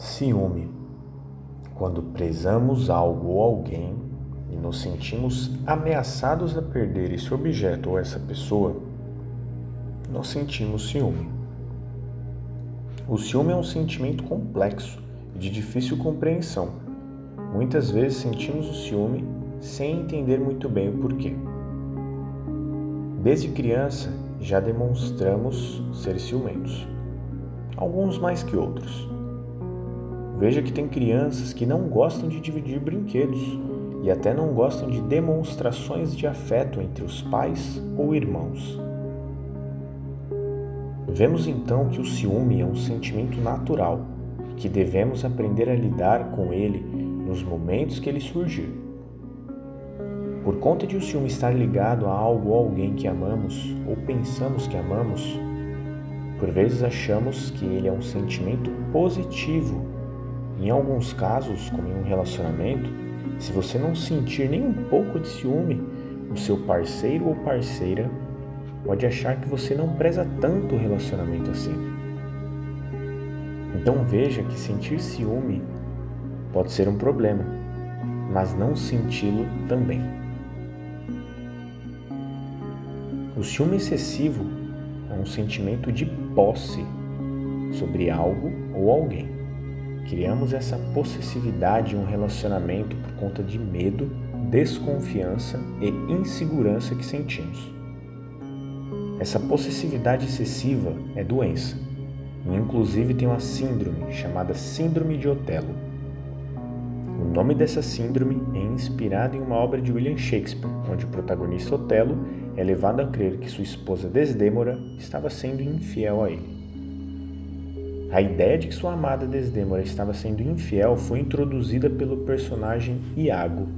Ciúme. Quando prezamos algo ou alguém e nos sentimos ameaçados a perder esse objeto ou essa pessoa, nós sentimos ciúme. O ciúme é um sentimento complexo e de difícil compreensão. Muitas vezes sentimos o ciúme sem entender muito bem o porquê. Desde criança já demonstramos ser ciumentos, alguns mais que outros. Veja que tem crianças que não gostam de dividir brinquedos e até não gostam de demonstrações de afeto entre os pais ou irmãos. Vemos então que o ciúme é um sentimento natural e que devemos aprender a lidar com ele nos momentos que ele surgir. Por conta de o ciúme estar ligado a algo ou alguém que amamos ou pensamos que amamos, por vezes achamos que ele é um sentimento positivo em alguns casos, como em um relacionamento, se você não sentir nem um pouco de ciúme, o seu parceiro ou parceira pode achar que você não preza tanto o relacionamento assim. Então veja que sentir ciúme pode ser um problema, mas não senti-lo também. O ciúme excessivo é um sentimento de posse sobre algo ou alguém. Criamos essa possessividade em um relacionamento por conta de medo, desconfiança e insegurança que sentimos. Essa possessividade excessiva é doença, e inclusive tem uma síndrome chamada Síndrome de Otelo. O nome dessa síndrome é inspirado em uma obra de William Shakespeare, onde o protagonista Otelo é levado a crer que sua esposa Desdêmora estava sendo infiel a ele. A ideia de que sua amada Desdêmora estava sendo infiel foi introduzida pelo personagem Iago.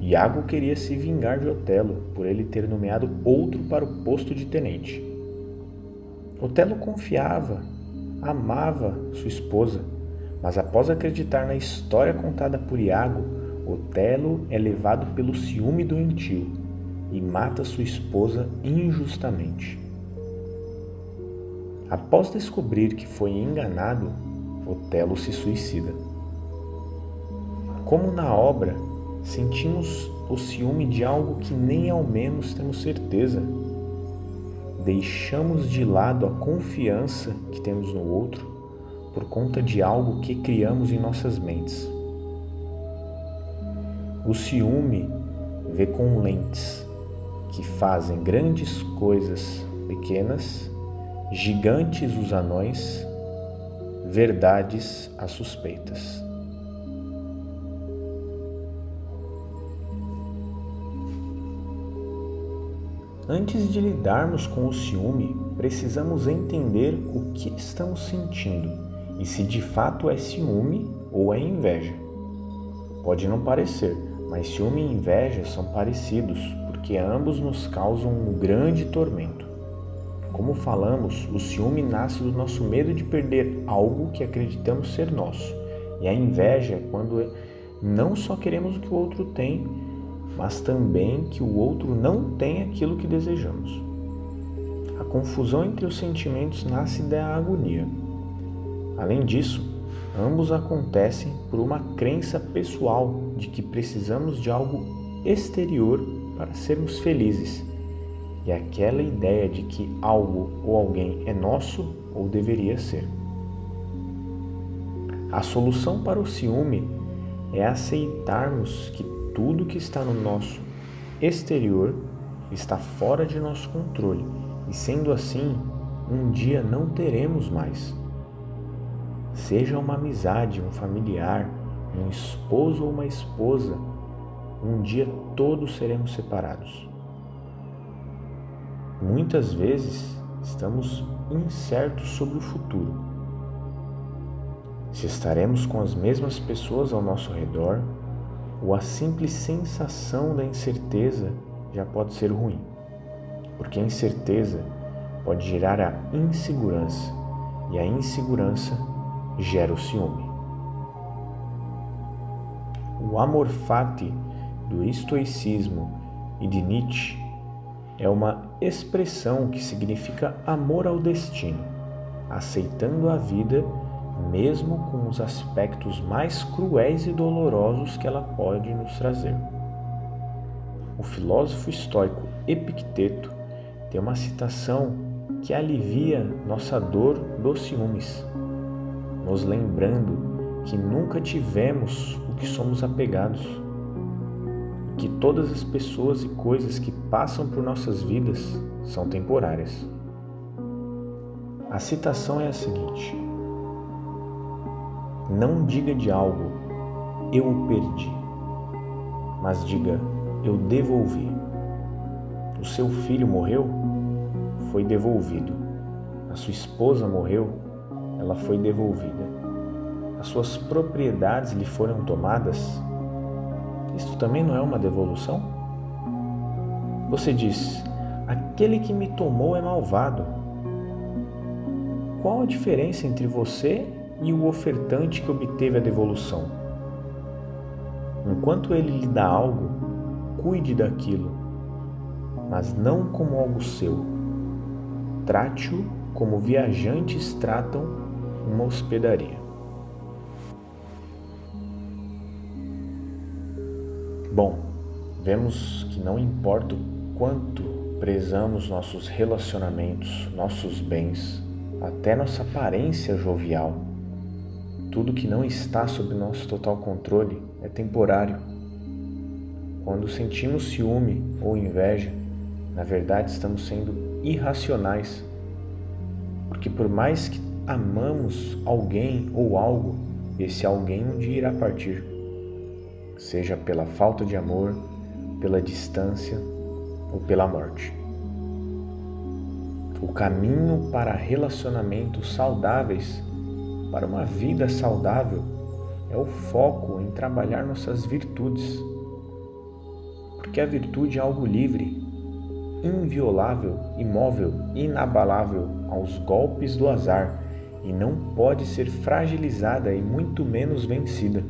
Iago queria se vingar de Otelo por ele ter nomeado outro para o posto de tenente. Otelo confiava, amava sua esposa, mas após acreditar na história contada por Iago, Otelo é levado pelo ciúme doentio e mata sua esposa injustamente. Após descobrir que foi enganado, Otelo se suicida. Como na obra, sentimos o ciúme de algo que nem ao menos temos certeza. Deixamos de lado a confiança que temos no outro por conta de algo que criamos em nossas mentes. O ciúme vê com lentes que fazem grandes coisas pequenas gigantes os anões, verdades as suspeitas. Antes de lidarmos com o ciúme, precisamos entender o que estamos sentindo e se de fato é ciúme ou é inveja. Pode não parecer, mas ciúme e inveja são parecidos porque ambos nos causam um grande tormento. Como falamos, o ciúme nasce do nosso medo de perder algo que acreditamos ser nosso. E a inveja é quando não só queremos o que o outro tem, mas também que o outro não tem aquilo que desejamos. A confusão entre os sentimentos nasce da agonia. Além disso, ambos acontecem por uma crença pessoal de que precisamos de algo exterior para sermos felizes e aquela ideia de que algo ou alguém é nosso ou deveria ser. A solução para o ciúme é aceitarmos que tudo que está no nosso exterior está fora de nosso controle e, sendo assim, um dia não teremos mais. Seja uma amizade, um familiar, um esposo ou uma esposa, um dia todos seremos separados. Muitas vezes estamos incertos sobre o futuro. Se estaremos com as mesmas pessoas ao nosso redor, ou a simples sensação da incerteza já pode ser ruim, porque a incerteza pode gerar a insegurança e a insegurança gera o ciúme. O amor fati do estoicismo e de Nietzsche é uma expressão que significa amor ao destino, aceitando a vida mesmo com os aspectos mais cruéis e dolorosos que ela pode nos trazer. O filósofo estoico Epicteto tem uma citação que alivia nossa dor dos ciúmes, nos lembrando que nunca tivemos o que somos apegados, que todas as pessoas e coisas que passam por nossas vidas são temporárias. A citação é a seguinte: Não diga de algo, eu o perdi, mas diga, eu devolvi. O seu filho morreu? Foi devolvido. A sua esposa morreu? Ela foi devolvida. As suas propriedades lhe foram tomadas? Isto também não é uma devolução? Você diz: aquele que me tomou é malvado. Qual a diferença entre você e o ofertante que obteve a devolução? Enquanto ele lhe dá algo, cuide daquilo, mas não como algo seu. Trate-o como viajantes tratam uma hospedaria. Bom, vemos que não importa o quanto prezamos nossos relacionamentos, nossos bens, até nossa aparência jovial, tudo que não está sob nosso total controle é temporário. Quando sentimos ciúme ou inveja, na verdade estamos sendo irracionais, porque por mais que amamos alguém ou algo, esse alguém um dia irá partir seja pela falta de amor, pela distância ou pela morte. O caminho para relacionamentos saudáveis, para uma vida saudável, é o foco em trabalhar nossas virtudes. Porque a virtude é algo livre, inviolável, imóvel, inabalável aos golpes do azar e não pode ser fragilizada e muito menos vencida.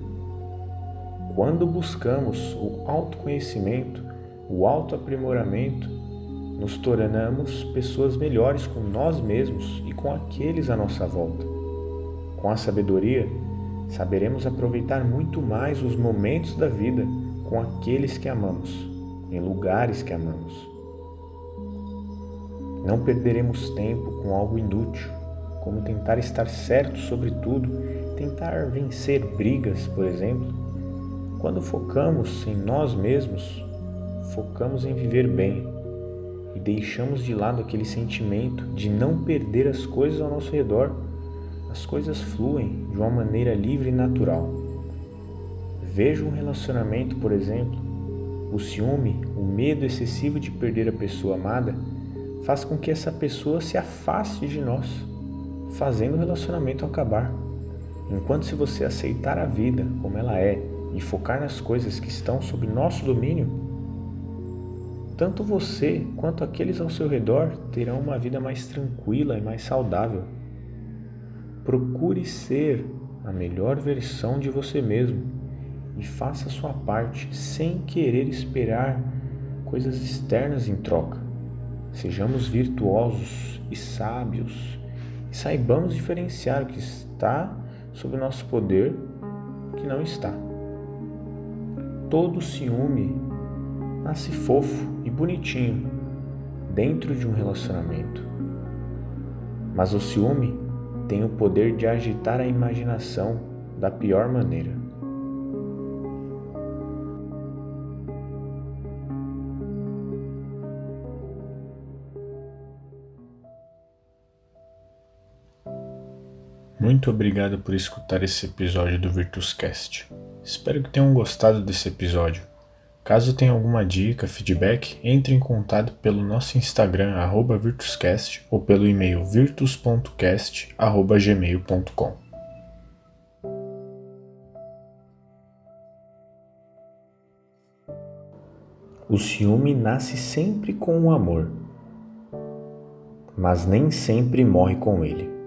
Quando buscamos o autoconhecimento, o autoaprimoramento, nos tornamos pessoas melhores com nós mesmos e com aqueles à nossa volta. Com a sabedoria, saberemos aproveitar muito mais os momentos da vida com aqueles que amamos, em lugares que amamos. Não perderemos tempo com algo inútil, como tentar estar certo sobre tudo, tentar vencer brigas, por exemplo, quando focamos em nós mesmos, focamos em viver bem e deixamos de lado aquele sentimento de não perder as coisas ao nosso redor. As coisas fluem de uma maneira livre e natural. Veja um relacionamento, por exemplo, o ciúme, o medo excessivo de perder a pessoa amada, faz com que essa pessoa se afaste de nós, fazendo o relacionamento acabar. Enquanto se você aceitar a vida como ela é, e focar nas coisas que estão sob nosso domínio, tanto você quanto aqueles ao seu redor terão uma vida mais tranquila e mais saudável. Procure ser a melhor versão de você mesmo e faça sua parte sem querer esperar coisas externas em troca. Sejamos virtuosos e sábios e saibamos diferenciar o que está sob nosso poder e o que não está todo ciúme nasce fofo e bonitinho dentro de um relacionamento. Mas o ciúme tem o poder de agitar a imaginação da pior maneira. Muito obrigado por escutar esse episódio do Virtuscast. Espero que tenham gostado desse episódio. Caso tenha alguma dica, feedback, entre em contato pelo nosso Instagram, virtuscast, ou pelo e-mail virtus.cast.gmail.com. O ciúme nasce sempre com o amor, mas nem sempre morre com ele.